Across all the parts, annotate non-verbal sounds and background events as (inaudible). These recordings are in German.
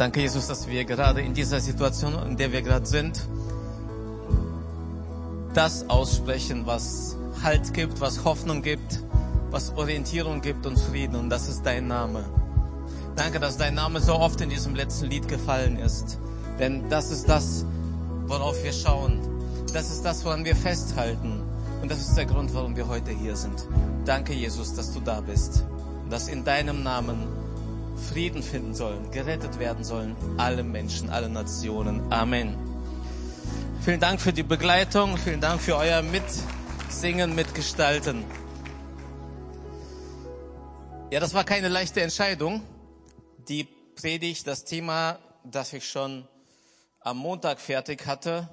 Danke, Jesus, dass wir gerade in dieser Situation, in der wir gerade sind, das aussprechen, was Halt gibt, was Hoffnung gibt, was Orientierung gibt und Frieden. Und das ist dein Name. Danke, dass dein Name so oft in diesem letzten Lied gefallen ist. Denn das ist das, worauf wir schauen. Das ist das, woran wir festhalten. Und das ist der Grund, warum wir heute hier sind. Danke, Jesus, dass du da bist. Und dass in deinem Namen Frieden finden sollen, gerettet werden sollen, alle Menschen, alle Nationen. Amen. Vielen Dank für die Begleitung, vielen Dank für euer Mitsingen, Mitgestalten. Ja, das war keine leichte Entscheidung. Die Predigt, das Thema, das ich schon am Montag fertig hatte,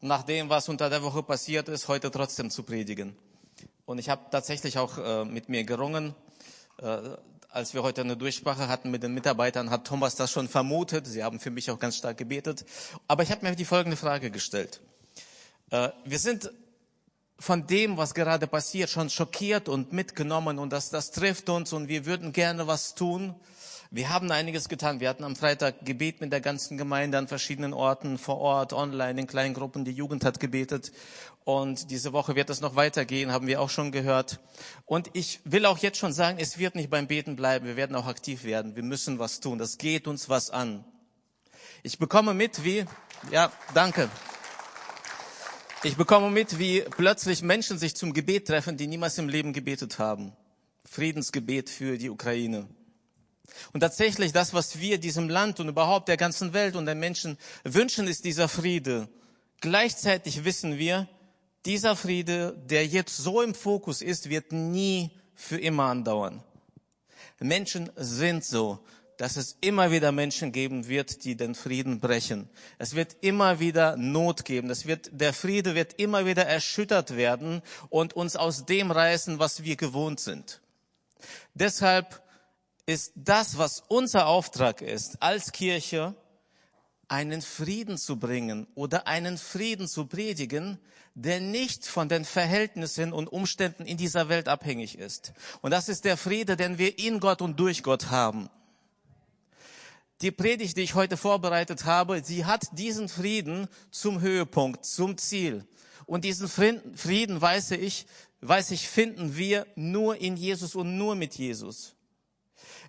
nach dem, was unter der Woche passiert ist, heute trotzdem zu predigen. Und ich habe tatsächlich auch äh, mit mir gerungen. Äh, als wir heute eine Durchsprache hatten mit den Mitarbeitern, hat Thomas das schon vermutet. Sie haben für mich auch ganz stark gebetet. Aber ich habe mir die folgende Frage gestellt. Äh, wir sind von dem, was gerade passiert, schon schockiert und mitgenommen und das, das trifft uns und wir würden gerne was tun. Wir haben einiges getan. Wir hatten am Freitag Gebet mit der ganzen Gemeinde an verschiedenen Orten, vor Ort, online, in kleinen Gruppen. Die Jugend hat gebetet. Und diese Woche wird es noch weitergehen, haben wir auch schon gehört. Und ich will auch jetzt schon sagen, es wird nicht beim Beten bleiben. Wir werden auch aktiv werden. Wir müssen was tun. Das geht uns was an. Ich bekomme mit, wie, ja, danke. Ich bekomme mit, wie plötzlich Menschen sich zum Gebet treffen, die niemals im Leben gebetet haben. Friedensgebet für die Ukraine. Und tatsächlich das, was wir diesem Land und überhaupt der ganzen Welt und den Menschen wünschen, ist dieser Friede. Gleichzeitig wissen wir, dieser Friede, der jetzt so im Fokus ist, wird nie für immer andauern. Menschen sind so, dass es immer wieder Menschen geben wird, die den Frieden brechen. Es wird immer wieder Not geben. Es wird, der Friede wird immer wieder erschüttert werden und uns aus dem reißen, was wir gewohnt sind. Deshalb ist das, was unser Auftrag ist, als Kirche, einen Frieden zu bringen oder einen Frieden zu predigen, der nicht von den Verhältnissen und Umständen in dieser Welt abhängig ist. Und das ist der Friede, den wir in Gott und durch Gott haben. Die Predigt, die ich heute vorbereitet habe, sie hat diesen Frieden zum Höhepunkt, zum Ziel. Und diesen Frieden, weiß ich, weiß ich, finden wir nur in Jesus und nur mit Jesus.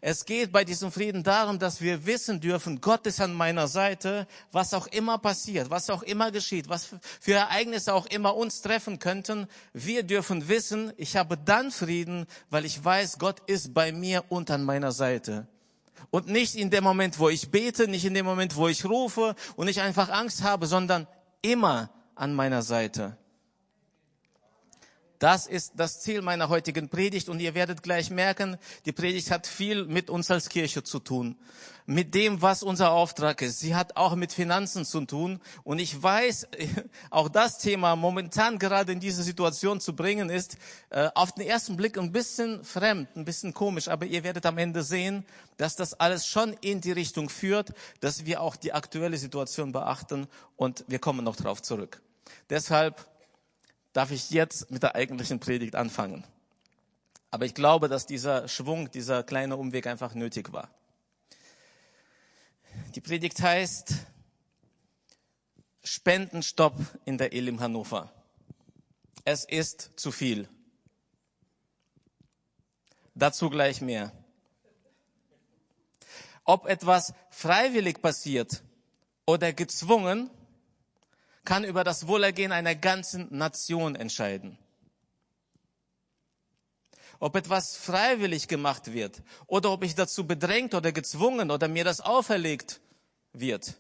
Es geht bei diesem Frieden darum, dass wir wissen dürfen, Gott ist an meiner Seite, was auch immer passiert, was auch immer geschieht, was für Ereignisse auch immer uns treffen könnten. Wir dürfen wissen, ich habe dann Frieden, weil ich weiß, Gott ist bei mir und an meiner Seite. Und nicht in dem Moment, wo ich bete, nicht in dem Moment, wo ich rufe und nicht einfach Angst habe, sondern immer an meiner Seite. Das ist das Ziel meiner heutigen Predigt und ihr werdet gleich merken, die Predigt hat viel mit uns als Kirche zu tun, mit dem, was unser Auftrag ist. Sie hat auch mit Finanzen zu tun und ich weiß, (laughs) auch das Thema momentan gerade in diese Situation zu bringen ist äh, auf den ersten Blick ein bisschen fremd, ein bisschen komisch, aber ihr werdet am Ende sehen, dass das alles schon in die Richtung führt, dass wir auch die aktuelle Situation beachten und wir kommen noch drauf zurück. Deshalb darf ich jetzt mit der eigentlichen Predigt anfangen. Aber ich glaube, dass dieser Schwung, dieser kleine Umweg einfach nötig war. Die Predigt heißt Spendenstopp in der Elim Hannover. Es ist zu viel. Dazu gleich mehr. Ob etwas freiwillig passiert oder gezwungen, kann über das Wohlergehen einer ganzen Nation entscheiden. Ob etwas freiwillig gemacht wird oder ob ich dazu bedrängt oder gezwungen oder mir das auferlegt wird,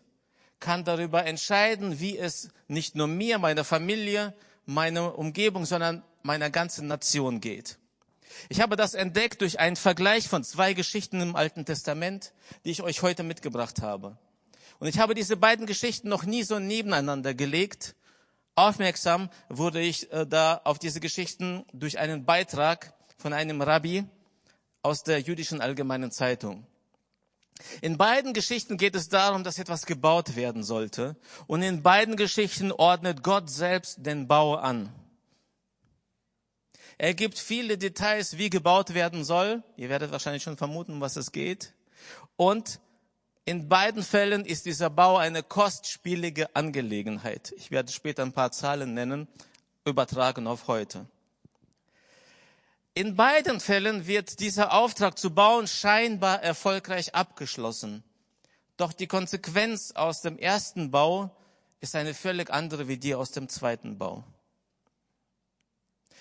kann darüber entscheiden, wie es nicht nur mir, meiner Familie, meiner Umgebung, sondern meiner ganzen Nation geht. Ich habe das entdeckt durch einen Vergleich von zwei Geschichten im Alten Testament, die ich euch heute mitgebracht habe. Und ich habe diese beiden Geschichten noch nie so nebeneinander gelegt. Aufmerksam wurde ich äh, da auf diese Geschichten durch einen Beitrag von einem Rabbi aus der jüdischen Allgemeinen Zeitung. In beiden Geschichten geht es darum, dass etwas gebaut werden sollte. Und in beiden Geschichten ordnet Gott selbst den Bau an. Er gibt viele Details, wie gebaut werden soll. Ihr werdet wahrscheinlich schon vermuten, was es geht. Und In beiden Fällen ist dieser Bau eine kostspielige Angelegenheit. Ich werde später ein paar Zahlen nennen, übertragen auf heute. In beiden Fällen wird dieser Auftrag zu bauen scheinbar erfolgreich abgeschlossen. Doch die Konsequenz aus dem ersten Bau ist eine völlig andere wie die aus dem zweiten Bau.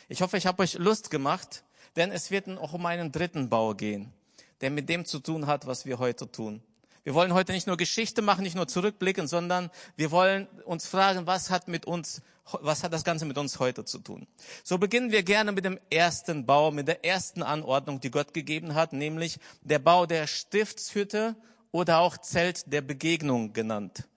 Ich hoffe, ich habe euch Lust gemacht, denn es wird auch um einen dritten Bau gehen, der mit dem zu tun hat, was wir heute tun. Wir wollen heute nicht nur Geschichte machen, nicht nur zurückblicken, sondern wir wollen uns fragen, was hat mit uns, was hat das Ganze mit uns heute zu tun? So beginnen wir gerne mit dem ersten Bau, mit der ersten Anordnung, die Gott gegeben hat, nämlich der Bau der Stiftshütte oder auch Zelt der Begegnung genannt.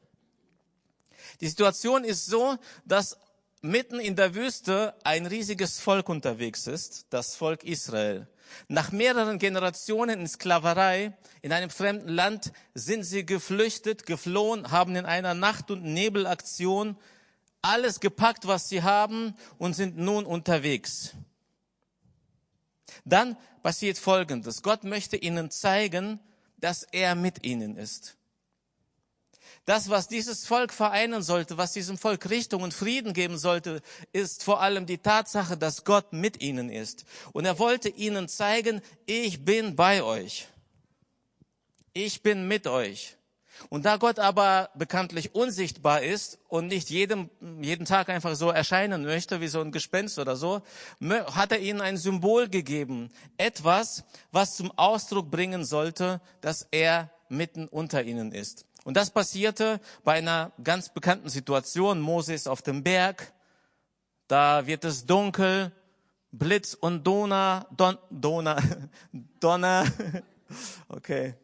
Die Situation ist so, dass mitten in der Wüste ein riesiges Volk unterwegs ist, das Volk Israel. Nach mehreren Generationen in Sklaverei in einem fremden Land sind sie geflüchtet, geflohen, haben in einer Nacht- und Nebelaktion alles gepackt, was sie haben und sind nun unterwegs. Dann passiert Folgendes. Gott möchte ihnen zeigen, dass er mit ihnen ist. Das, was dieses Volk vereinen sollte, was diesem Volk Richtung und Frieden geben sollte, ist vor allem die Tatsache, dass Gott mit ihnen ist. Und er wollte ihnen zeigen, ich bin bei euch. Ich bin mit euch. Und da Gott aber bekanntlich unsichtbar ist und nicht jedem, jeden Tag einfach so erscheinen möchte, wie so ein Gespenst oder so, hat er ihnen ein Symbol gegeben. Etwas, was zum Ausdruck bringen sollte, dass er mitten unter ihnen ist. Und das passierte bei einer ganz bekannten Situation. Moses auf dem Berg. Da wird es dunkel. Blitz und Donner, Don, Donner, (laughs) Donner. (laughs) Okay.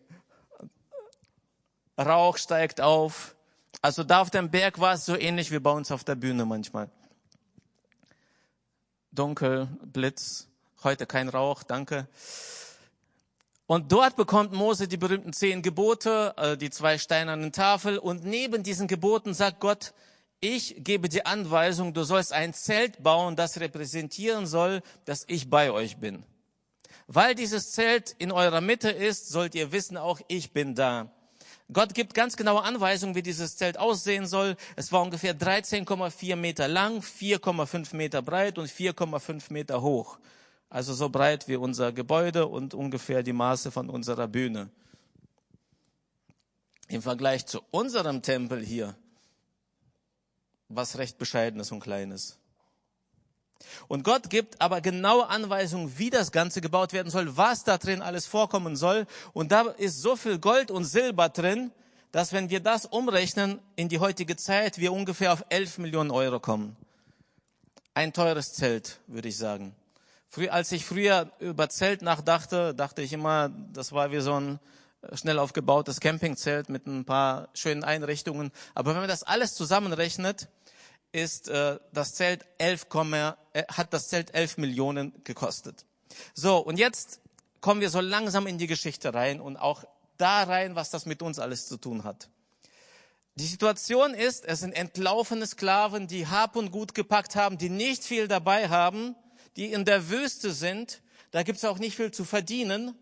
Rauch steigt auf. Also da auf dem Berg war es so ähnlich wie bei uns auf der Bühne manchmal. Dunkel, Blitz, heute kein Rauch, danke. Und dort bekommt Mose die berühmten zehn Gebote, äh, die zwei steinernen Tafel. Und neben diesen Geboten sagt Gott, ich gebe die Anweisung, du sollst ein Zelt bauen, das repräsentieren soll, dass ich bei euch bin. Weil dieses Zelt in eurer Mitte ist, sollt ihr wissen, auch ich bin da. Gott gibt ganz genaue Anweisungen, wie dieses Zelt aussehen soll. Es war ungefähr 13,4 Meter lang, 4,5 Meter breit und 4,5 Meter hoch also so breit wie unser Gebäude und ungefähr die Maße von unserer Bühne. Im Vergleich zu unserem Tempel hier, was recht bescheidenes und kleines. Und Gott gibt aber genaue Anweisungen, wie das Ganze gebaut werden soll, was da drin alles vorkommen soll. Und da ist so viel Gold und Silber drin, dass wenn wir das umrechnen in die heutige Zeit, wir ungefähr auf 11 Millionen Euro kommen. Ein teures Zelt, würde ich sagen. Früher, als ich früher über Zelt nachdachte, dachte ich immer, das war wie so ein äh, schnell aufgebautes Campingzelt mit ein paar schönen Einrichtungen. Aber wenn man das alles zusammenrechnet, ist äh, das Zelt 11, äh, hat das Zelt 11 Millionen gekostet. So, und jetzt kommen wir so langsam in die Geschichte rein und auch da rein, was das mit uns alles zu tun hat. Die Situation ist, es sind entlaufene Sklaven, die Hab und Gut gepackt haben, die nicht viel dabei haben die in der Wüste sind, da gibt es auch nicht viel zu verdienen,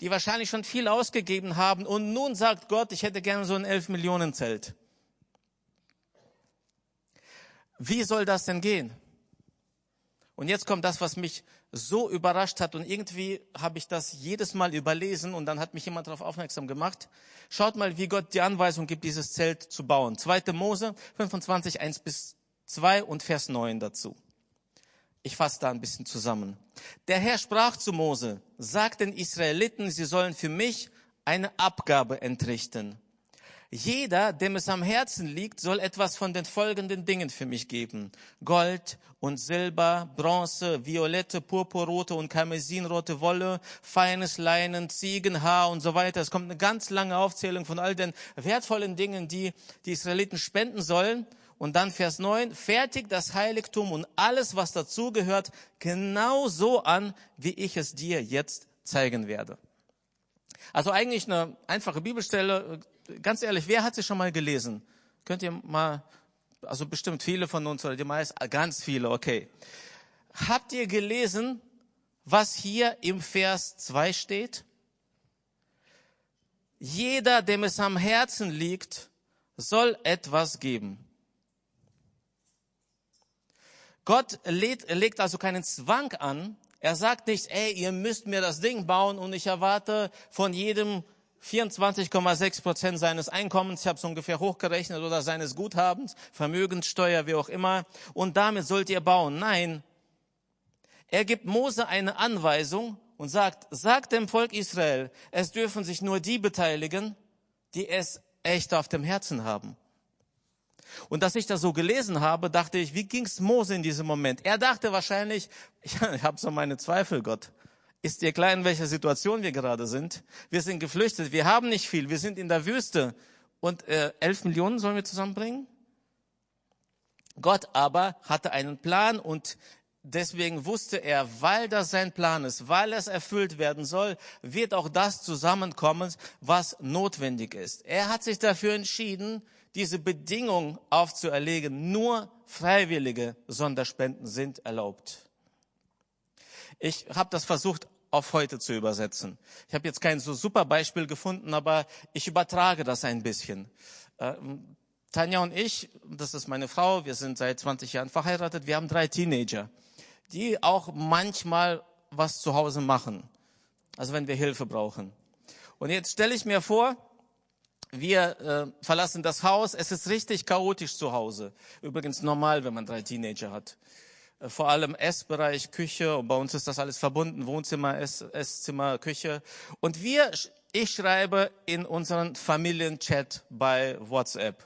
die wahrscheinlich schon viel ausgegeben haben. Und nun sagt Gott, ich hätte gerne so ein elf Millionen Zelt. Wie soll das denn gehen? Und jetzt kommt das, was mich so überrascht hat und irgendwie habe ich das jedes Mal überlesen und dann hat mich jemand darauf aufmerksam gemacht. Schaut mal, wie Gott die Anweisung gibt, dieses Zelt zu bauen. 2. Mose 25, 1 bis 2 und Vers 9 dazu. Ich fasse da ein bisschen zusammen. Der Herr sprach zu Mose, sagt den Israeliten, sie sollen für mich eine Abgabe entrichten. Jeder, dem es am Herzen liegt, soll etwas von den folgenden Dingen für mich geben. Gold und Silber, Bronze, violette, purpurrote und karmesinrote Wolle, feines Leinen, Ziegenhaar und so weiter. Es kommt eine ganz lange Aufzählung von all den wertvollen Dingen, die die Israeliten spenden sollen. Und dann Vers 9, fertig das Heiligtum und alles, was dazugehört, genau so an, wie ich es dir jetzt zeigen werde. Also eigentlich eine einfache Bibelstelle. Ganz ehrlich, wer hat sie schon mal gelesen? Könnt ihr mal, also bestimmt viele von uns oder die meisten, ganz viele, okay. Habt ihr gelesen, was hier im Vers 2 steht? Jeder, dem es am Herzen liegt, soll etwas geben. Gott lädt, legt also keinen Zwang an. Er sagt nicht, ey, ihr müsst mir das Ding bauen und ich erwarte von jedem 24,6 Prozent seines Einkommens, ich habe es ungefähr hochgerechnet, oder seines Guthabens, Vermögenssteuer, wie auch immer, und damit sollt ihr bauen. Nein, er gibt Mose eine Anweisung und sagt, sagt dem Volk Israel, es dürfen sich nur die beteiligen, die es echt auf dem Herzen haben. Und dass ich das so gelesen habe, dachte ich, wie ging's Mose in diesem Moment? Er dachte wahrscheinlich, (laughs) ich, ich habe so meine Zweifel, Gott. Ist dir klar, in welcher Situation wir gerade sind? Wir sind geflüchtet, wir haben nicht viel, wir sind in der Wüste. Und äh, elf Millionen sollen wir zusammenbringen? Gott aber hatte einen Plan und deswegen wusste er, weil das sein Plan ist, weil es erfüllt werden soll, wird auch das zusammenkommen, was notwendig ist. Er hat sich dafür entschieden, diese Bedingung aufzuerlegen. Nur freiwillige Sonderspenden sind erlaubt. Ich habe das versucht auf heute zu übersetzen. Ich habe jetzt kein so super Beispiel gefunden, aber ich übertrage das ein bisschen. Ähm, Tanja und ich, das ist meine Frau, wir sind seit 20 Jahren verheiratet, wir haben drei Teenager, die auch manchmal was zu Hause machen. Also wenn wir Hilfe brauchen. Und jetzt stelle ich mir vor, wir äh, verlassen das Haus. Es ist richtig chaotisch zu Hause. Übrigens normal, wenn man drei Teenager hat. Äh, vor allem Essbereich, Küche. Und bei uns ist das alles verbunden. Wohnzimmer, Ess, Esszimmer, Küche. Und wir, ich schreibe in unseren Familienchat bei WhatsApp.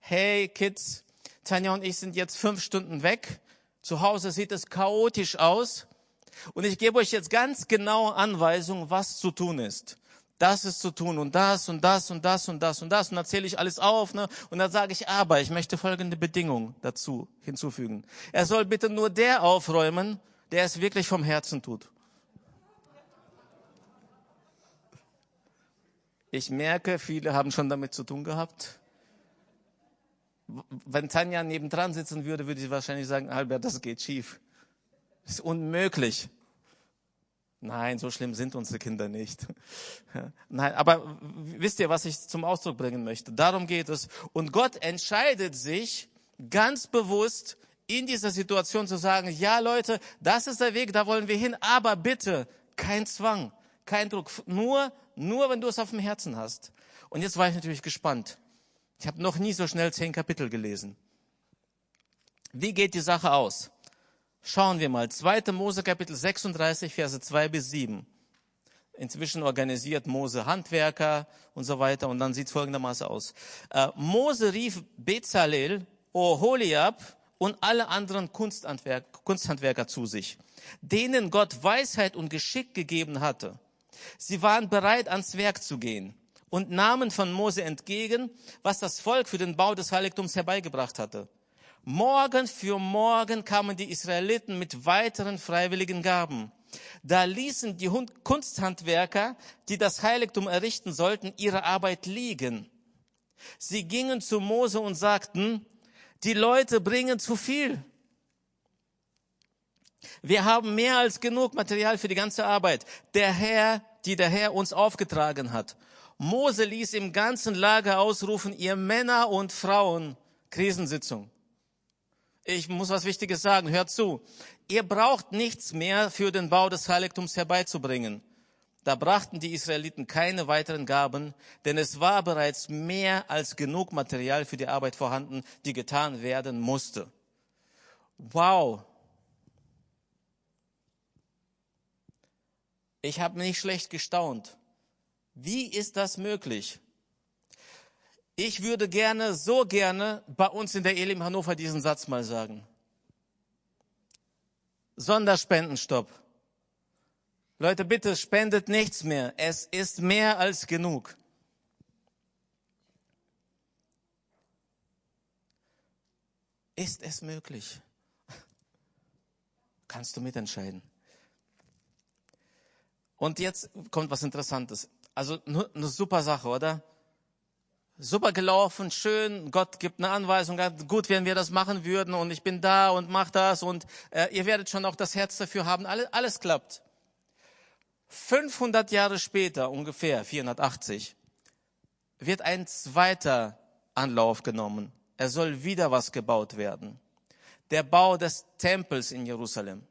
Hey Kids, Tanja und ich sind jetzt fünf Stunden weg. Zu Hause sieht es chaotisch aus. Und ich gebe euch jetzt ganz genaue Anweisungen, was zu tun ist das ist zu tun und das und das und das und das und das und dann zähle ich alles auf ne? und dann sage ich, aber ich möchte folgende Bedingung dazu hinzufügen. Er soll bitte nur der aufräumen, der es wirklich vom Herzen tut. Ich merke, viele haben schon damit zu tun gehabt. Wenn Tanja nebendran sitzen würde, würde sie wahrscheinlich sagen, Albert, das geht schief. Das ist unmöglich. Nein, so schlimm sind unsere Kinder nicht. (laughs) Nein, aber wisst ihr, was ich zum Ausdruck bringen möchte? Darum geht es. Und Gott entscheidet sich ganz bewusst in dieser Situation zu sagen, ja Leute, das ist der Weg, da wollen wir hin, aber bitte kein Zwang, kein Druck, nur, nur wenn du es auf dem Herzen hast. Und jetzt war ich natürlich gespannt. Ich habe noch nie so schnell zehn Kapitel gelesen. Wie geht die Sache aus? Schauen wir mal. 2. Mose Kapitel 36, Verse 2 bis 7. Inzwischen organisiert Mose Handwerker und so weiter und dann sieht es folgendermaßen aus. Äh, Mose rief Bezalel, Oholiab und alle anderen Kunsthandwerk, Kunsthandwerker zu sich, denen Gott Weisheit und Geschick gegeben hatte. Sie waren bereit, ans Werk zu gehen und nahmen von Mose entgegen, was das Volk für den Bau des Heiligtums herbeigebracht hatte. Morgen für morgen kamen die Israeliten mit weiteren freiwilligen Gaben. Da ließen die Kunsthandwerker, die das Heiligtum errichten sollten, ihre Arbeit liegen. Sie gingen zu Mose und sagten, die Leute bringen zu viel. Wir haben mehr als genug Material für die ganze Arbeit. Der Herr, die der Herr uns aufgetragen hat. Mose ließ im ganzen Lager ausrufen, ihr Männer und Frauen, Krisensitzung ich muss was Wichtiges sagen, hört zu. Ihr braucht nichts mehr für den Bau des Heiligtums herbeizubringen. Da brachten die Israeliten keine weiteren Gaben, denn es war bereits mehr als genug Material für die Arbeit vorhanden, die getan werden musste. Wow. Ich habe nicht schlecht gestaunt. Wie ist das möglich? Ich würde gerne, so gerne bei uns in der Elim Hannover diesen Satz mal sagen. Sonderspendenstopp. Leute, bitte spendet nichts mehr. Es ist mehr als genug. Ist es möglich? Kannst du mitentscheiden. Und jetzt kommt was Interessantes. Also eine super Sache, oder? Super gelaufen, schön, Gott gibt eine Anweisung, gut, wenn wir das machen würden und ich bin da und mach das und äh, ihr werdet schon auch das Herz dafür haben, alles, alles klappt. 500 Jahre später, ungefähr 480, wird ein zweiter Anlauf genommen. Er soll wieder was gebaut werden. Der Bau des Tempels in Jerusalem.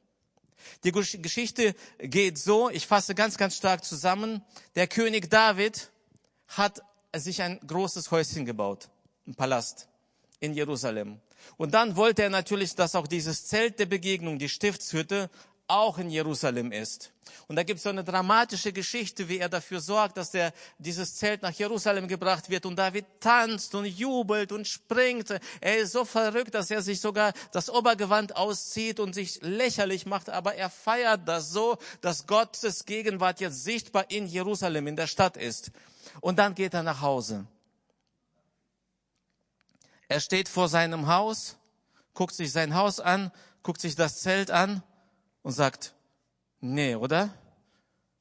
Die Geschichte geht so, ich fasse ganz, ganz stark zusammen. Der König David hat sich ein großes Häuschen gebaut, ein Palast in Jerusalem. Und dann wollte er natürlich, dass auch dieses Zelt der Begegnung, die Stiftshütte, auch in Jerusalem ist. Und da gibt es so eine dramatische Geschichte, wie er dafür sorgt, dass der, dieses Zelt nach Jerusalem gebracht wird und David tanzt und jubelt und springt. Er ist so verrückt, dass er sich sogar das Obergewand auszieht und sich lächerlich macht, aber er feiert das so, dass Gottes Gegenwart jetzt sichtbar in Jerusalem, in der Stadt ist. Und dann geht er nach Hause. Er steht vor seinem Haus, guckt sich sein Haus an, guckt sich das Zelt an und sagt, nee, oder?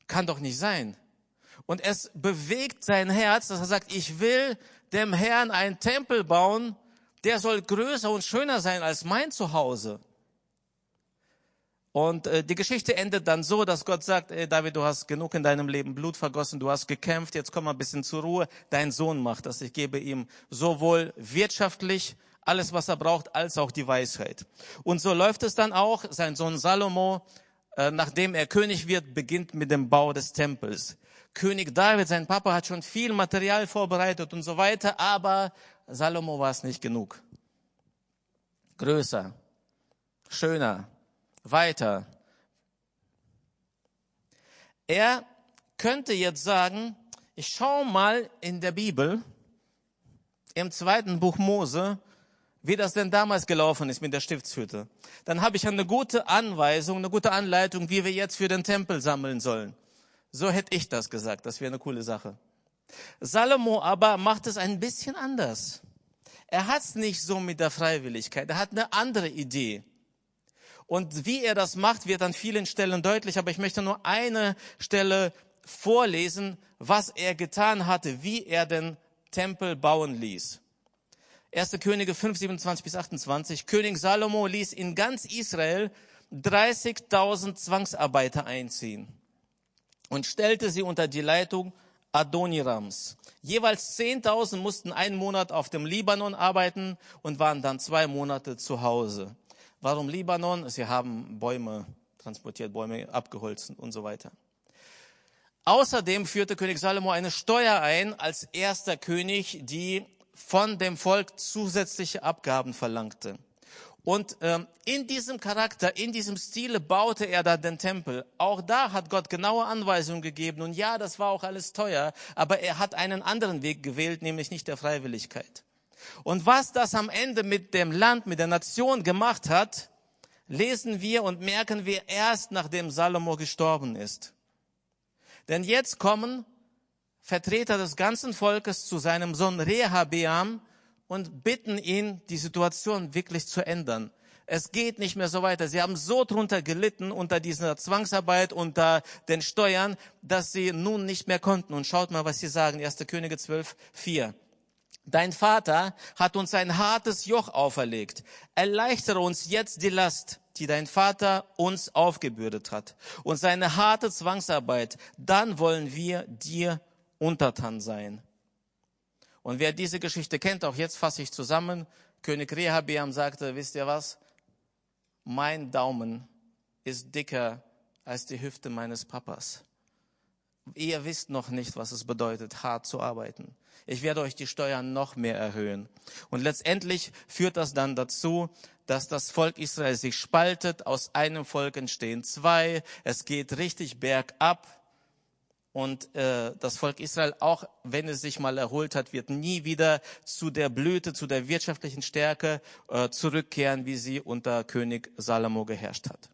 Kann doch nicht sein. Und es bewegt sein Herz, dass er sagt, ich will dem Herrn einen Tempel bauen, der soll größer und schöner sein als mein Zuhause. Und äh, die Geschichte endet dann so, dass Gott sagt, ey, David, du hast genug in deinem Leben Blut vergossen, du hast gekämpft, jetzt komm mal ein bisschen zur Ruhe. Dein Sohn macht das. Ich gebe ihm sowohl wirtschaftlich alles, was er braucht, als auch die Weisheit. Und so läuft es dann auch. Sein Sohn Salomo, äh, nachdem er König wird, beginnt mit dem Bau des Tempels. König David, sein Papa, hat schon viel Material vorbereitet und so weiter, aber Salomo war es nicht genug. Größer, schöner, weiter. Er könnte jetzt sagen, ich schaue mal in der Bibel, im zweiten Buch Mose, wie das denn damals gelaufen ist mit der Stiftshütte. Dann habe ich eine gute Anweisung, eine gute Anleitung, wie wir jetzt für den Tempel sammeln sollen. So hätte ich das gesagt. Das wäre eine coole Sache. Salomo aber macht es ein bisschen anders. Er hat es nicht so mit der Freiwilligkeit. Er hat eine andere Idee. Und wie er das macht, wird an vielen Stellen deutlich. Aber ich möchte nur eine Stelle vorlesen, was er getan hatte, wie er den Tempel bauen ließ. 1. Könige 5, 27 bis 28. König Salomo ließ in ganz Israel 30.000 Zwangsarbeiter einziehen und stellte sie unter die Leitung Adonirams. Jeweils 10.000 mussten einen Monat auf dem Libanon arbeiten und waren dann zwei Monate zu Hause. Warum Libanon? Sie haben Bäume transportiert, Bäume abgeholzt und so weiter. Außerdem führte König Salomo eine Steuer ein als erster König, die von dem Volk zusätzliche Abgaben verlangte. Und ähm, in diesem Charakter, in diesem Stile baute er dann den Tempel. Auch da hat Gott genaue Anweisungen gegeben. Und ja, das war auch alles teuer, aber er hat einen anderen Weg gewählt, nämlich nicht der Freiwilligkeit. Und was das am Ende mit dem Land, mit der Nation gemacht hat, lesen wir und merken wir erst, nachdem Salomo gestorben ist. Denn jetzt kommen Vertreter des ganzen Volkes zu seinem Sohn Rehabeam und bitten ihn, die Situation wirklich zu ändern. Es geht nicht mehr so weiter. Sie haben so drunter gelitten unter dieser Zwangsarbeit, unter den Steuern, dass sie nun nicht mehr konnten. Und schaut mal, was sie sagen. 1. Könige 12, 4. Dein Vater hat uns ein hartes Joch auferlegt. Erleichtere uns jetzt die Last, die dein Vater uns aufgebürdet hat. Und seine harte Zwangsarbeit, dann wollen wir dir untertan sein. Und wer diese Geschichte kennt, auch jetzt fasse ich zusammen, König Rehabeam sagte, wisst ihr was? Mein Daumen ist dicker als die Hüfte meines Papas. Ihr wisst noch nicht, was es bedeutet, hart zu arbeiten. Ich werde euch die Steuern noch mehr erhöhen. Und letztendlich führt das dann dazu, dass das Volk Israel sich spaltet. Aus einem Volk entstehen zwei. Es geht richtig bergab. Und äh, das Volk Israel, auch wenn es sich mal erholt hat, wird nie wieder zu der Blüte, zu der wirtschaftlichen Stärke äh, zurückkehren, wie sie unter König Salomo geherrscht hat.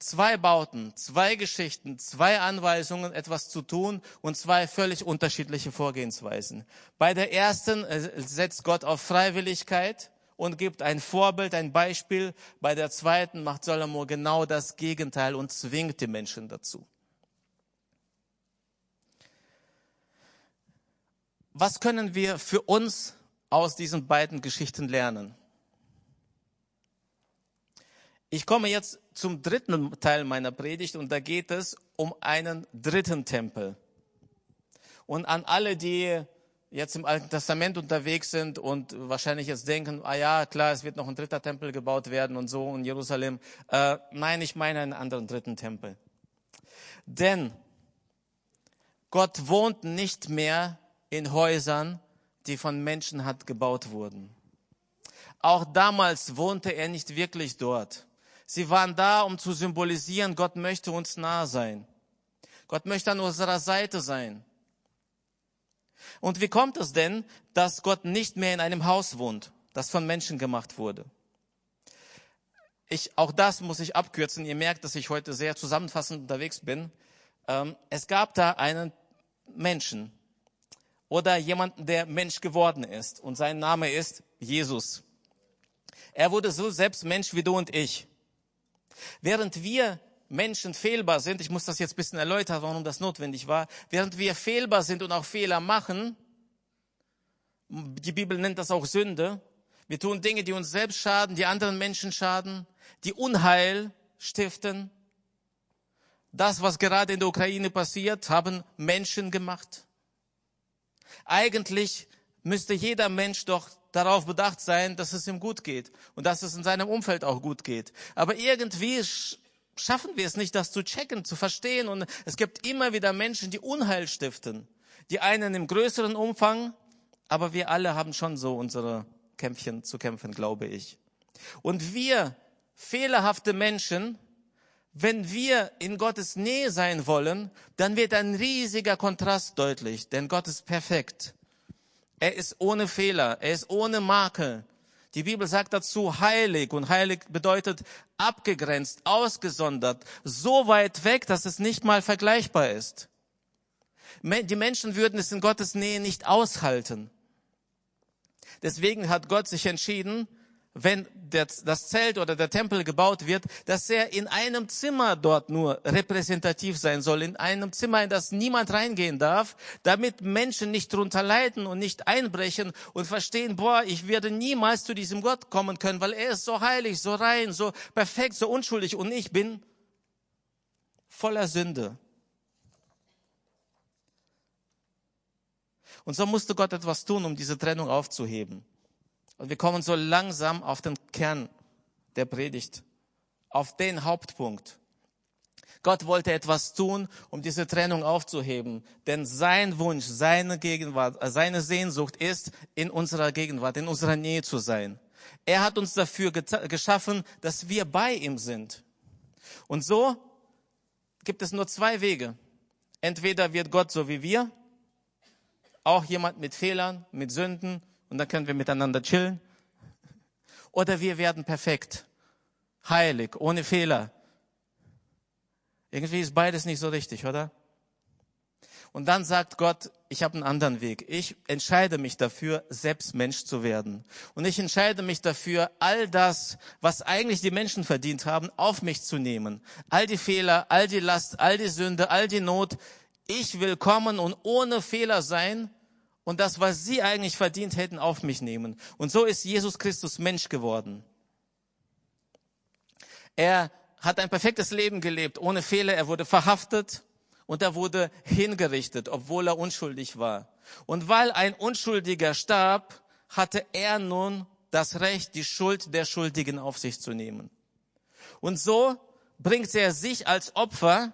Zwei Bauten, zwei Geschichten, zwei Anweisungen, etwas zu tun und zwei völlig unterschiedliche Vorgehensweisen. Bei der ersten äh, setzt Gott auf Freiwilligkeit und gibt ein Vorbild, ein Beispiel. Bei der zweiten macht Salomo genau das Gegenteil und zwingt die Menschen dazu. Was können wir für uns aus diesen beiden Geschichten lernen? Ich komme jetzt zum dritten Teil meiner Predigt und da geht es um einen dritten Tempel. Und an alle, die jetzt im Alten Testament unterwegs sind und wahrscheinlich jetzt denken, ah ja, klar, es wird noch ein dritter Tempel gebaut werden und so in Jerusalem. Äh, nein, ich meine einen anderen dritten Tempel. Denn Gott wohnt nicht mehr in Häusern, die von Menschen hat gebaut wurden. Auch damals wohnte er nicht wirklich dort. Sie waren da, um zu symbolisieren, Gott möchte uns nahe sein. Gott möchte an unserer Seite sein. Und wie kommt es denn, dass Gott nicht mehr in einem Haus wohnt, das von Menschen gemacht wurde? Ich, auch das muss ich abkürzen. Ihr merkt, dass ich heute sehr zusammenfassend unterwegs bin. Ähm, es gab da einen Menschen oder jemanden, der Mensch geworden ist. Und sein Name ist Jesus. Er wurde so selbst Mensch wie du und ich. Während wir Menschen fehlbar sind, ich muss das jetzt ein bisschen erläutern, warum das notwendig war, während wir fehlbar sind und auch Fehler machen, die Bibel nennt das auch Sünde, wir tun Dinge, die uns selbst schaden, die anderen Menschen schaden, die Unheil stiften. Das, was gerade in der Ukraine passiert, haben Menschen gemacht. Eigentlich müsste jeder Mensch doch darauf bedacht sein, dass es ihm gut geht und dass es in seinem Umfeld auch gut geht. Aber irgendwie schaffen wir es nicht, das zu checken, zu verstehen. Und es gibt immer wieder Menschen, die Unheil stiften. Die einen im größeren Umfang, aber wir alle haben schon so unsere Kämpfchen zu kämpfen, glaube ich. Und wir, fehlerhafte Menschen, wenn wir in Gottes Nähe sein wollen, dann wird ein riesiger Kontrast deutlich, denn Gott ist perfekt. Er ist ohne Fehler, er ist ohne Makel. Die Bibel sagt dazu heilig und heilig bedeutet abgegrenzt, ausgesondert, so weit weg, dass es nicht mal vergleichbar ist. Die Menschen würden es in Gottes Nähe nicht aushalten. Deswegen hat Gott sich entschieden, wenn das Zelt oder der Tempel gebaut wird, dass er in einem Zimmer dort nur repräsentativ sein soll, in einem Zimmer, in das niemand reingehen darf, damit Menschen nicht drunter leiden und nicht einbrechen und verstehen, boah, ich werde niemals zu diesem Gott kommen können, weil er ist so heilig, so rein, so perfekt, so unschuldig und ich bin voller Sünde. Und so musste Gott etwas tun, um diese Trennung aufzuheben. Und wir kommen so langsam auf den Kern der Predigt, auf den Hauptpunkt. Gott wollte etwas tun, um diese Trennung aufzuheben. Denn sein Wunsch, seine Gegenwart, äh, seine Sehnsucht ist, in unserer Gegenwart, in unserer Nähe zu sein. Er hat uns dafür geschaffen, dass wir bei ihm sind. Und so gibt es nur zwei Wege. Entweder wird Gott so wie wir, auch jemand mit Fehlern, mit Sünden, und dann können wir miteinander chillen. Oder wir werden perfekt, heilig, ohne Fehler. Irgendwie ist beides nicht so richtig, oder? Und dann sagt Gott, ich habe einen anderen Weg. Ich entscheide mich dafür, selbst Mensch zu werden. Und ich entscheide mich dafür, all das, was eigentlich die Menschen verdient haben, auf mich zu nehmen. All die Fehler, all die Last, all die Sünde, all die Not. Ich will kommen und ohne Fehler sein und das, was sie eigentlich verdient hätten, auf mich nehmen. Und so ist Jesus Christus Mensch geworden. Er hat ein perfektes Leben gelebt, ohne Fehler. Er wurde verhaftet und er wurde hingerichtet, obwohl er unschuldig war. Und weil ein Unschuldiger starb, hatte er nun das Recht, die Schuld der Schuldigen auf sich zu nehmen. Und so bringt er sich als Opfer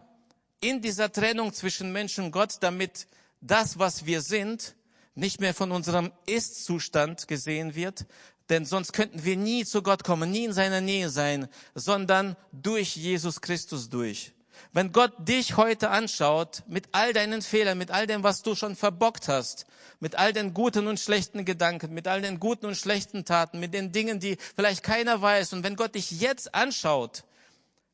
in dieser Trennung zwischen Mensch und Gott, damit das, was wir sind, nicht mehr von unserem Ist-Zustand gesehen wird, denn sonst könnten wir nie zu Gott kommen, nie in seiner Nähe sein, sondern durch Jesus Christus durch. Wenn Gott dich heute anschaut, mit all deinen Fehlern, mit all dem, was du schon verbockt hast, mit all den guten und schlechten Gedanken, mit all den guten und schlechten Taten, mit den Dingen, die vielleicht keiner weiß, und wenn Gott dich jetzt anschaut,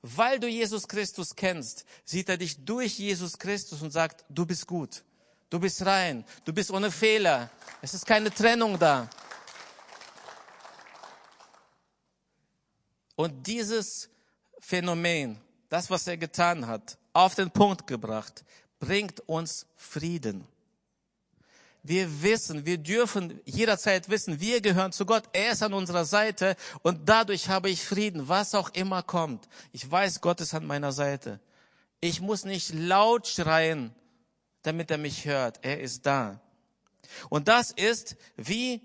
weil du Jesus Christus kennst, sieht er dich durch Jesus Christus und sagt, du bist gut. Du bist rein. Du bist ohne Fehler. Es ist keine Trennung da. Und dieses Phänomen, das, was er getan hat, auf den Punkt gebracht, bringt uns Frieden. Wir wissen, wir dürfen jederzeit wissen, wir gehören zu Gott. Er ist an unserer Seite und dadurch habe ich Frieden, was auch immer kommt. Ich weiß, Gott ist an meiner Seite. Ich muss nicht laut schreien, damit er mich hört. Er ist da. Und das ist wie,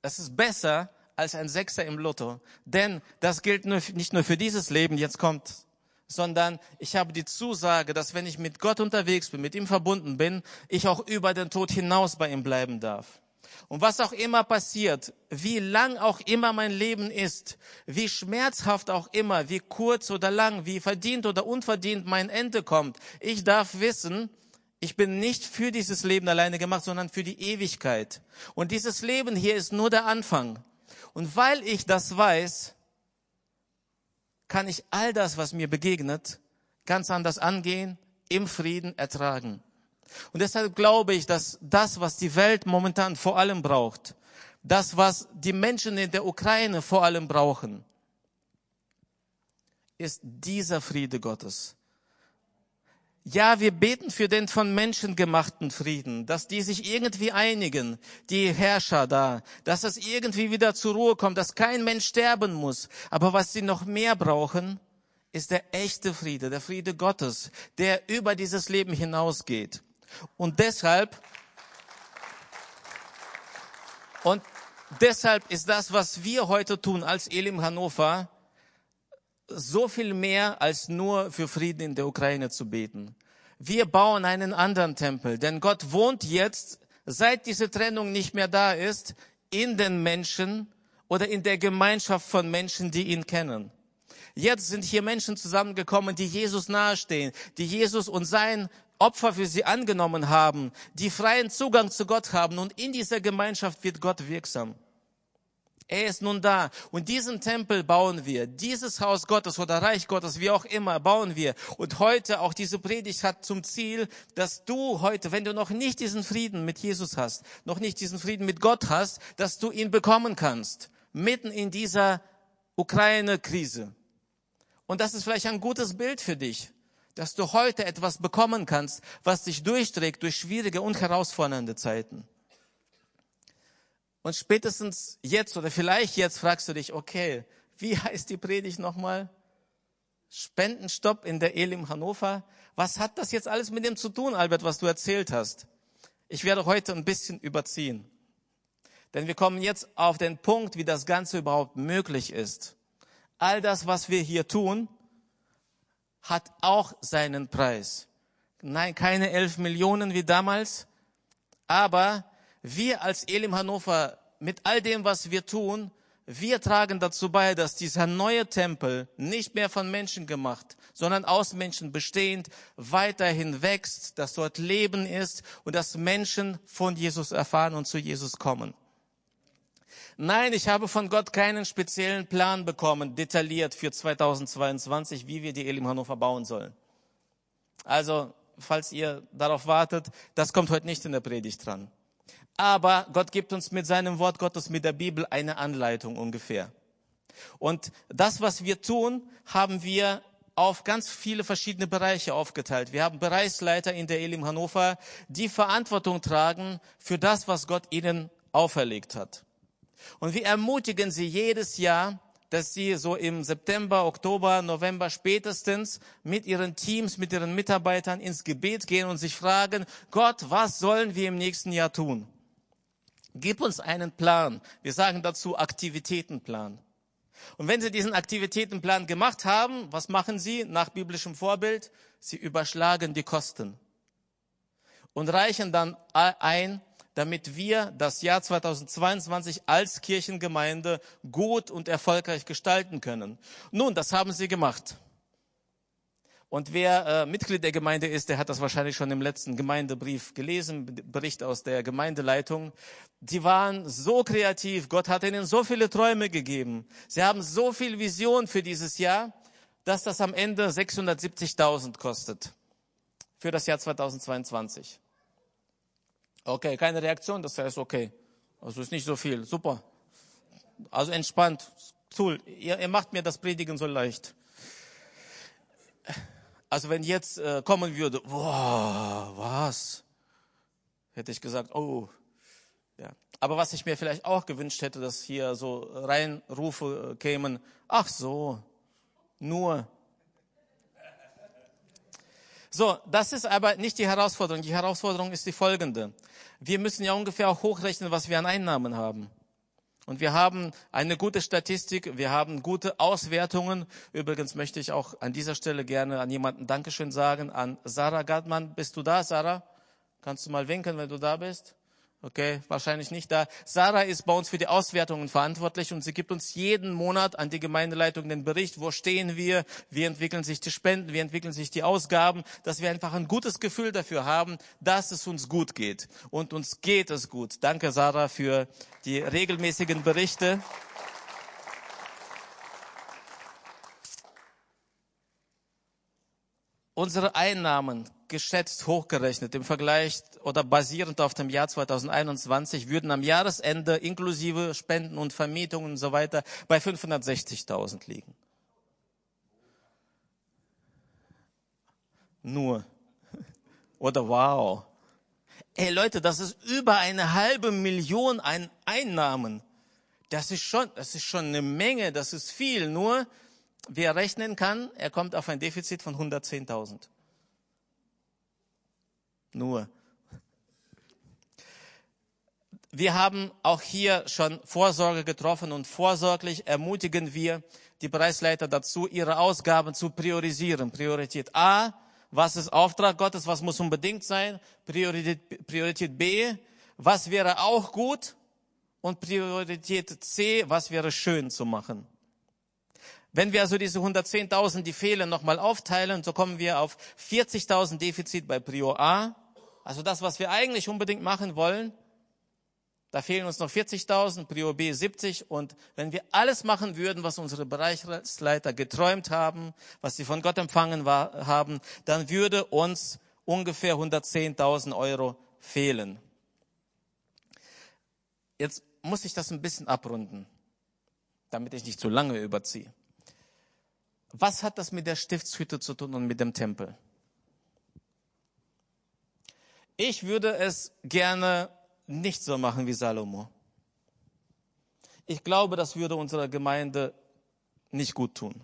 das ist besser als ein Sechser im Lotto. Denn das gilt nur, nicht nur für dieses Leben, jetzt kommt, sondern ich habe die Zusage, dass wenn ich mit Gott unterwegs bin, mit ihm verbunden bin, ich auch über den Tod hinaus bei ihm bleiben darf. Und was auch immer passiert, wie lang auch immer mein Leben ist, wie schmerzhaft auch immer, wie kurz oder lang, wie verdient oder unverdient mein Ende kommt, ich darf wissen, ich bin nicht für dieses Leben alleine gemacht, sondern für die Ewigkeit. Und dieses Leben hier ist nur der Anfang. Und weil ich das weiß, kann ich all das, was mir begegnet, ganz anders angehen, im Frieden ertragen. Und deshalb glaube ich, dass das, was die Welt momentan vor allem braucht, das, was die Menschen in der Ukraine vor allem brauchen, ist dieser Friede Gottes. Ja, wir beten für den von Menschen gemachten Frieden, dass die sich irgendwie einigen, die Herrscher da, dass es irgendwie wieder zur Ruhe kommt, dass kein Mensch sterben muss. Aber was sie noch mehr brauchen, ist der echte Friede, der Friede Gottes, der über dieses Leben hinausgeht. Und deshalb, und deshalb ist das, was wir heute tun als Elim Hannover, so viel mehr als nur für Frieden in der Ukraine zu beten. Wir bauen einen anderen Tempel, denn Gott wohnt jetzt, seit diese Trennung nicht mehr da ist, in den Menschen oder in der Gemeinschaft von Menschen, die ihn kennen. Jetzt sind hier Menschen zusammengekommen, die Jesus nahestehen, die Jesus und sein Opfer für sie angenommen haben, die freien Zugang zu Gott haben und in dieser Gemeinschaft wird Gott wirksam. Er ist nun da. Und diesen Tempel bauen wir. Dieses Haus Gottes oder Reich Gottes, wie auch immer, bauen wir. Und heute auch diese Predigt hat zum Ziel, dass du heute, wenn du noch nicht diesen Frieden mit Jesus hast, noch nicht diesen Frieden mit Gott hast, dass du ihn bekommen kannst. Mitten in dieser Ukraine-Krise. Und das ist vielleicht ein gutes Bild für dich dass du heute etwas bekommen kannst, was dich durchträgt durch schwierige und herausfordernde Zeiten. Und spätestens jetzt oder vielleicht jetzt fragst du dich, okay, wie heißt die Predigt nochmal? Spendenstopp in der Elim Hannover. Was hat das jetzt alles mit dem zu tun, Albert, was du erzählt hast? Ich werde heute ein bisschen überziehen. Denn wir kommen jetzt auf den Punkt, wie das Ganze überhaupt möglich ist. All das, was wir hier tun, hat auch seinen Preis. Nein, keine elf Millionen wie damals, aber wir als Elim Hannover mit all dem, was wir tun, wir tragen dazu bei, dass dieser neue Tempel nicht mehr von Menschen gemacht, sondern aus Menschen bestehend, weiterhin wächst, dass dort Leben ist und dass Menschen von Jesus erfahren und zu Jesus kommen. Nein, ich habe von Gott keinen speziellen Plan bekommen, detailliert für 2022, wie wir die Elim Hannover bauen sollen. Also, falls ihr darauf wartet, das kommt heute nicht in der Predigt dran. Aber Gott gibt uns mit seinem Wort Gottes, mit der Bibel eine Anleitung ungefähr. Und das, was wir tun, haben wir auf ganz viele verschiedene Bereiche aufgeteilt. Wir haben Bereichsleiter in der Elim Hannover, die Verantwortung tragen für das, was Gott ihnen auferlegt hat. Und wir ermutigen sie jedes Jahr, dass sie so im September, Oktober, November spätestens mit ihren Teams, mit ihren Mitarbeitern ins Gebet gehen und sich fragen, Gott, was sollen wir im nächsten Jahr tun? Gib uns einen Plan. Wir sagen dazu Aktivitätenplan. Und wenn Sie diesen Aktivitätenplan gemacht haben, was machen Sie nach biblischem Vorbild? Sie überschlagen die Kosten und reichen dann ein, damit wir das Jahr 2022 als Kirchengemeinde gut und erfolgreich gestalten können. Nun, das haben sie gemacht. Und wer äh, Mitglied der Gemeinde ist, der hat das wahrscheinlich schon im letzten Gemeindebrief gelesen, Bericht aus der Gemeindeleitung. Die waren so kreativ, Gott hat ihnen so viele Träume gegeben. Sie haben so viel Vision für dieses Jahr, dass das am Ende 670.000 kostet. Für das Jahr 2022. Okay, keine Reaktion, das heißt okay. Also ist nicht so viel. Super. Also entspannt. Cool. Ihr, ihr macht mir das Predigen so leicht. Also wenn jetzt äh, kommen würde, boah, was? Hätte ich gesagt, oh. Ja. Aber was ich mir vielleicht auch gewünscht hätte, dass hier so Reinrufe äh, kämen, ach so, nur. So, das ist aber nicht die Herausforderung. Die Herausforderung ist die folgende. Wir müssen ja ungefähr auch hochrechnen, was wir an Einnahmen haben. Und wir haben eine gute Statistik, wir haben gute Auswertungen. Übrigens möchte ich auch an dieser Stelle gerne an jemanden Dankeschön sagen, an Sarah Gartmann. Bist du da, Sarah? Kannst du mal winken, wenn du da bist? Okay, wahrscheinlich nicht da. Sarah ist bei uns für die Auswertungen verantwortlich und sie gibt uns jeden Monat an die Gemeindeleitung den Bericht, wo stehen wir, wie entwickeln sich die Spenden, wie entwickeln sich die Ausgaben, dass wir einfach ein gutes Gefühl dafür haben, dass es uns gut geht. Und uns geht es gut. Danke, Sarah, für die regelmäßigen Berichte. Unsere Einnahmen geschätzt hochgerechnet im Vergleich oder basierend auf dem Jahr 2021 würden am Jahresende inklusive Spenden und Vermietungen und so weiter bei 560.000 liegen. Nur. (laughs) Oder wow. Ey Leute, das ist über eine halbe Million an Einnahmen. Das ist schon, das ist schon eine Menge, das ist viel. Nur, wer rechnen kann, er kommt auf ein Defizit von 110.000 nur. Wir haben auch hier schon Vorsorge getroffen und vorsorglich ermutigen wir die Preisleiter dazu, ihre Ausgaben zu priorisieren. Priorität A, was ist Auftrag Gottes, was muss unbedingt sein? Priorität, Priorität B, was wäre auch gut? Und Priorität C, was wäre schön zu machen? Wenn wir also diese 110.000, die fehlen, nochmal aufteilen, so kommen wir auf 40.000 Defizit bei Prio A, also das, was wir eigentlich unbedingt machen wollen, da fehlen uns noch 40.000, Prio B 70. Und wenn wir alles machen würden, was unsere Bereichsleiter geträumt haben, was sie von Gott empfangen war, haben, dann würde uns ungefähr 110.000 Euro fehlen. Jetzt muss ich das ein bisschen abrunden, damit ich nicht zu lange überziehe. Was hat das mit der Stiftshütte zu tun und mit dem Tempel? Ich würde es gerne nicht so machen wie Salomo. Ich glaube, das würde unserer Gemeinde nicht gut tun.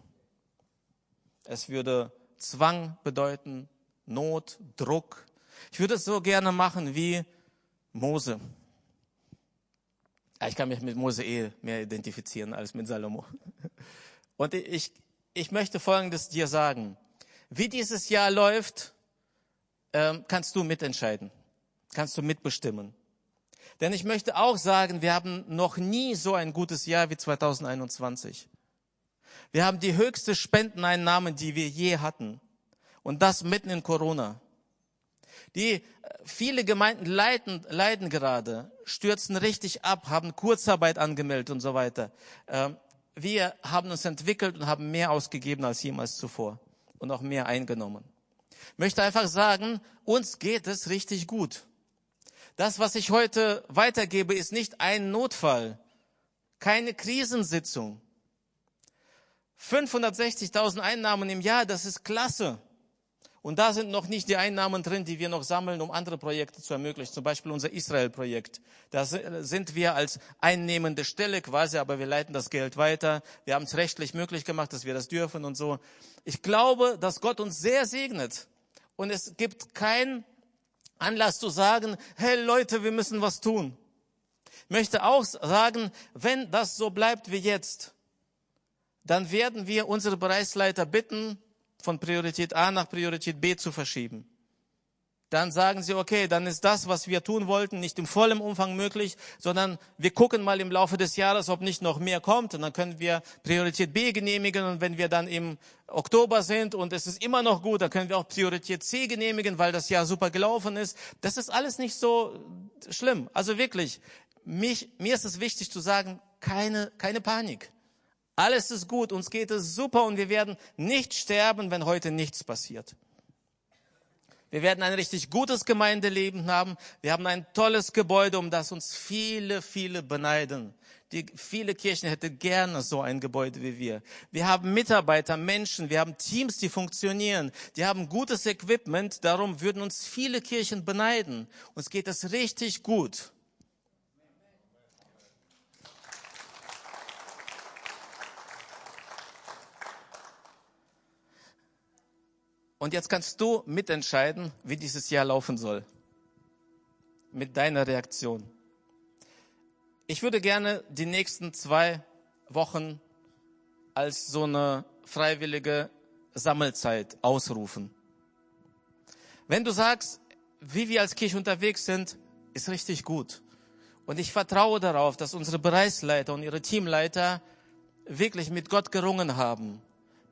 Es würde Zwang bedeuten, Not, Druck. Ich würde es so gerne machen wie Mose. Ich kann mich mit Mose eh mehr identifizieren als mit Salomo. Und ich, ich möchte Folgendes dir sagen. Wie dieses Jahr läuft, ähm, kannst du mitentscheiden, kannst du mitbestimmen. Denn ich möchte auch sagen, wir haben noch nie so ein gutes Jahr wie 2021. Wir haben die höchste Spendeneinnahmen, die wir je hatten. Und das mitten in Corona. Die äh, viele Gemeinden leiden, leiden gerade, stürzen richtig ab, haben Kurzarbeit angemeldet und so weiter. Ähm, wir haben uns entwickelt und haben mehr ausgegeben als jemals zuvor und auch mehr eingenommen möchte einfach sagen, uns geht es richtig gut. Das, was ich heute weitergebe, ist nicht ein Notfall, keine Krisensitzung. 560.000 Einnahmen im Jahr, das ist klasse. Und da sind noch nicht die Einnahmen drin, die wir noch sammeln, um andere Projekte zu ermöglichen. Zum Beispiel unser Israel-Projekt. Da sind wir als einnehmende Stelle quasi, aber wir leiten das Geld weiter. Wir haben es rechtlich möglich gemacht, dass wir das dürfen und so. Ich glaube, dass Gott uns sehr segnet und es gibt keinen Anlass zu sagen, hey Leute, wir müssen was tun. Ich möchte auch sagen, wenn das so bleibt wie jetzt, dann werden wir unsere Bereichsleiter bitten, von Priorität A nach Priorität B zu verschieben dann sagen sie, okay, dann ist das, was wir tun wollten, nicht im vollen Umfang möglich, sondern wir gucken mal im Laufe des Jahres, ob nicht noch mehr kommt. Und dann können wir Priorität B genehmigen. Und wenn wir dann im Oktober sind und es ist immer noch gut, dann können wir auch Priorität C genehmigen, weil das Jahr super gelaufen ist. Das ist alles nicht so schlimm. Also wirklich, mich, mir ist es wichtig zu sagen, keine, keine Panik. Alles ist gut, uns geht es super und wir werden nicht sterben, wenn heute nichts passiert. Wir werden ein richtig gutes Gemeindeleben haben. Wir haben ein tolles Gebäude, um das uns viele, viele beneiden. Die, viele Kirchen hätten gerne so ein Gebäude wie wir. Wir haben Mitarbeiter, Menschen, wir haben Teams, die funktionieren. Die haben gutes Equipment. Darum würden uns viele Kirchen beneiden. Uns geht es richtig gut. Und jetzt kannst du mitentscheiden, wie dieses Jahr laufen soll. Mit deiner Reaktion. Ich würde gerne die nächsten zwei Wochen als so eine freiwillige Sammelzeit ausrufen. Wenn du sagst, wie wir als Kirche unterwegs sind, ist richtig gut. Und ich vertraue darauf, dass unsere Bereichsleiter und ihre Teamleiter wirklich mit Gott gerungen haben,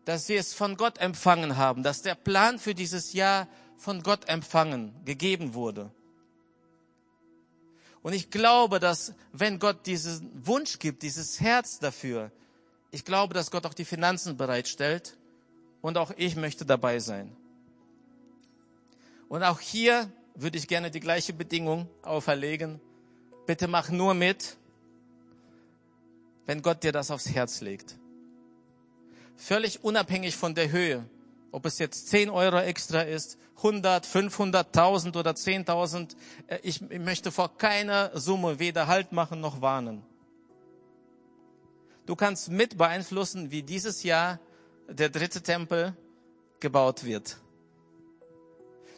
dass sie es von Gott empfangen haben, dass der Plan für dieses Jahr von Gott empfangen, gegeben wurde. Und ich glaube, dass wenn Gott diesen Wunsch gibt, dieses Herz dafür, ich glaube, dass Gott auch die Finanzen bereitstellt und auch ich möchte dabei sein. Und auch hier würde ich gerne die gleiche Bedingung auferlegen. Bitte mach nur mit, wenn Gott dir das aufs Herz legt. Völlig unabhängig von der Höhe. Ob es jetzt 10 Euro extra ist, 100, 500.000 oder 10.000. Äh, ich möchte vor keiner Summe weder Halt machen noch warnen. Du kannst mit beeinflussen, wie dieses Jahr der dritte Tempel gebaut wird.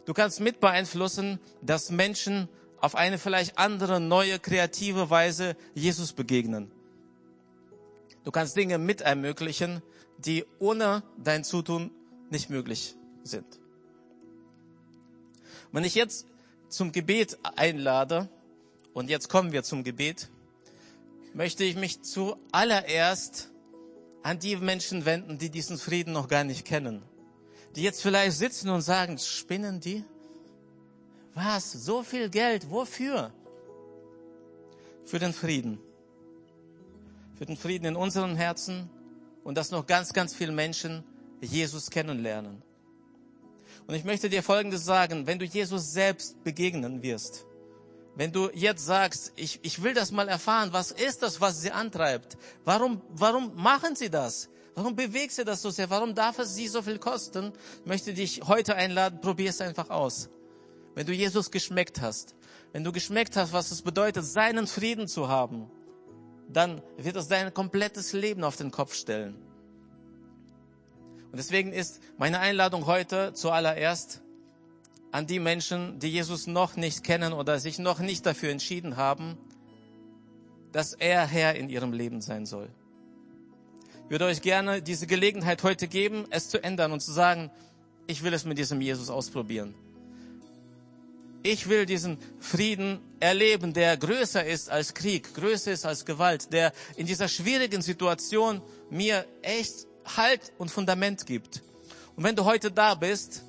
Du kannst mit beeinflussen, dass Menschen auf eine vielleicht andere, neue, kreative Weise Jesus begegnen. Du kannst Dinge mit ermöglichen, die ohne dein Zutun nicht möglich sind. Wenn ich jetzt zum Gebet einlade, und jetzt kommen wir zum Gebet, möchte ich mich zuallererst an die Menschen wenden, die diesen Frieden noch gar nicht kennen. Die jetzt vielleicht sitzen und sagen, spinnen die? Was? So viel Geld? Wofür? Für den Frieden. Für den Frieden in unseren Herzen und dass noch ganz, ganz viele Menschen Jesus kennenlernen. Und ich möchte dir Folgendes sagen, wenn du Jesus selbst begegnen wirst, wenn du jetzt sagst, ich, ich will das mal erfahren, was ist das, was sie antreibt? Warum, warum machen sie das? Warum bewegt sie das so sehr? Warum darf es sie so viel kosten? Ich möchte dich heute einladen, probier es einfach aus. Wenn du Jesus geschmeckt hast, wenn du geschmeckt hast, was es bedeutet, seinen Frieden zu haben, dann wird es dein komplettes Leben auf den Kopf stellen. Und deswegen ist meine Einladung heute zuallererst, an die Menschen, die Jesus noch nicht kennen oder sich noch nicht dafür entschieden haben, dass er Herr in ihrem Leben sein soll. Ich würde euch gerne diese Gelegenheit heute geben, es zu ändern und zu sagen, ich will es mit diesem Jesus ausprobieren. Ich will diesen Frieden erleben, der größer ist als Krieg, größer ist als Gewalt, der in dieser schwierigen Situation mir echt Halt und Fundament gibt. Und wenn du heute da bist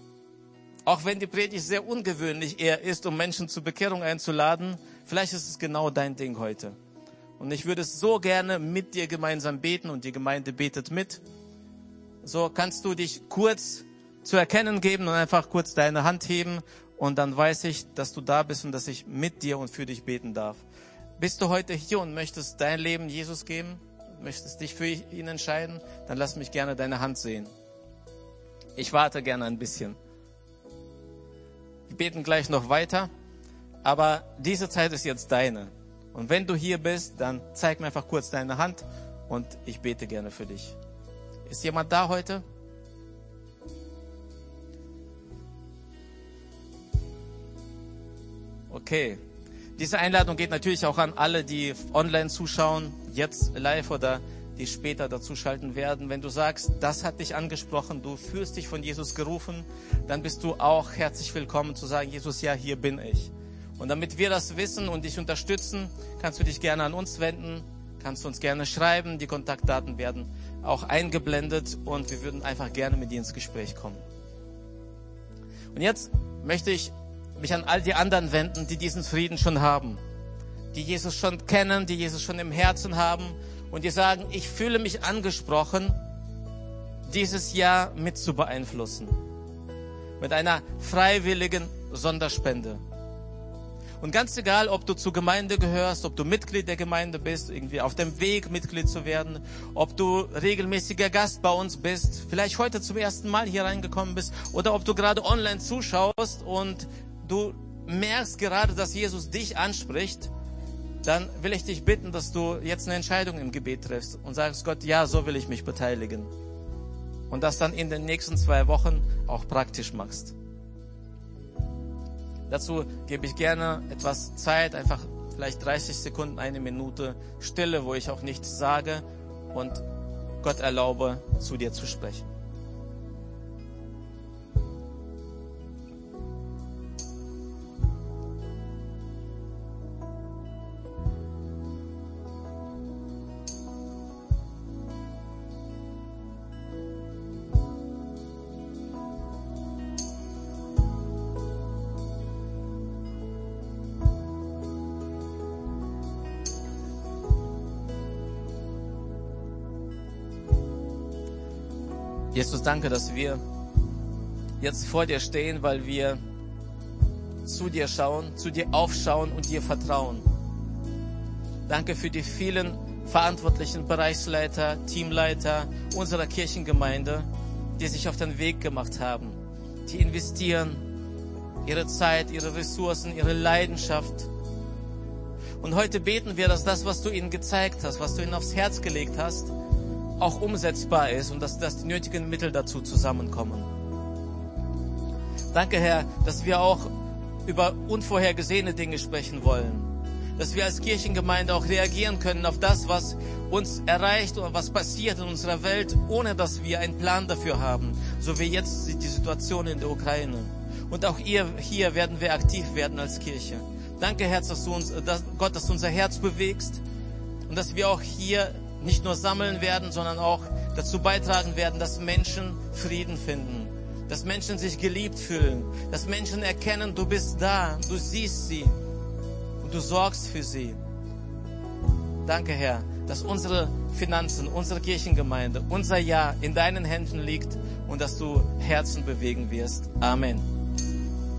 auch wenn die Predigt sehr ungewöhnlich eher ist, um Menschen zur Bekehrung einzuladen, vielleicht ist es genau dein Ding heute. Und ich würde es so gerne mit dir gemeinsam beten und die Gemeinde betet mit. So kannst du dich kurz zu erkennen geben und einfach kurz deine Hand heben und dann weiß ich, dass du da bist und dass ich mit dir und für dich beten darf. Bist du heute hier und möchtest dein Leben Jesus geben? Möchtest dich für ihn entscheiden? Dann lass mich gerne deine Hand sehen. Ich warte gerne ein bisschen. Wir beten gleich noch weiter, aber diese Zeit ist jetzt deine. Und wenn du hier bist, dann zeig mir einfach kurz deine Hand und ich bete gerne für dich. Ist jemand da heute? Okay. Diese Einladung geht natürlich auch an alle, die online zuschauen, jetzt live oder die später dazuschalten werden. Wenn du sagst, das hat dich angesprochen, du fühlst dich von Jesus gerufen, dann bist du auch herzlich willkommen zu sagen, Jesus, ja, hier bin ich. Und damit wir das wissen und dich unterstützen, kannst du dich gerne an uns wenden, kannst du uns gerne schreiben. Die Kontaktdaten werden auch eingeblendet und wir würden einfach gerne mit dir ins Gespräch kommen. Und jetzt möchte ich mich an all die anderen wenden, die diesen Frieden schon haben, die Jesus schon kennen, die Jesus schon im Herzen haben und die sagen, ich fühle mich angesprochen, dieses Jahr mit zu beeinflussen. Mit einer freiwilligen Sonderspende. Und ganz egal, ob du zur Gemeinde gehörst, ob du Mitglied der Gemeinde bist, irgendwie auf dem Weg Mitglied zu werden, ob du regelmäßiger Gast bei uns bist, vielleicht heute zum ersten Mal hier reingekommen bist, oder ob du gerade online zuschaust und du merkst gerade, dass Jesus dich anspricht, dann will ich dich bitten, dass du jetzt eine Entscheidung im Gebet triffst und sagst Gott, ja, so will ich mich beteiligen. und das dann in den nächsten zwei Wochen auch praktisch machst. Dazu gebe ich gerne etwas Zeit, einfach vielleicht 30 Sekunden, eine Minute Stille, wo ich auch nichts sage und Gott erlaube, zu dir zu sprechen. Jesus, danke, dass wir jetzt vor dir stehen, weil wir zu dir schauen, zu dir aufschauen und dir vertrauen. Danke für die vielen verantwortlichen Bereichsleiter, Teamleiter unserer Kirchengemeinde, die sich auf den Weg gemacht haben, die investieren ihre Zeit, ihre Ressourcen, ihre Leidenschaft. Und heute beten wir, dass das, was du ihnen gezeigt hast, was du ihnen aufs Herz gelegt hast, auch umsetzbar ist und dass, dass die nötigen Mittel dazu zusammenkommen. Danke, Herr, dass wir auch über unvorhergesehene Dinge sprechen wollen. Dass wir als Kirchengemeinde auch reagieren können auf das, was uns erreicht und was passiert in unserer Welt, ohne dass wir einen Plan dafür haben. So wie jetzt die Situation in der Ukraine. Und auch ihr, hier werden wir aktiv werden als Kirche. Danke, Herz, dass du uns, dass, Gott, dass du unser Herz bewegst und dass wir auch hier nicht nur sammeln werden, sondern auch dazu beitragen werden, dass Menschen Frieden finden, dass Menschen sich geliebt fühlen, dass Menschen erkennen, du bist da, du siehst sie und du sorgst für sie. Danke, Herr, dass unsere Finanzen, unsere Kirchengemeinde, unser Ja in deinen Händen liegt und dass du Herzen bewegen wirst. Amen.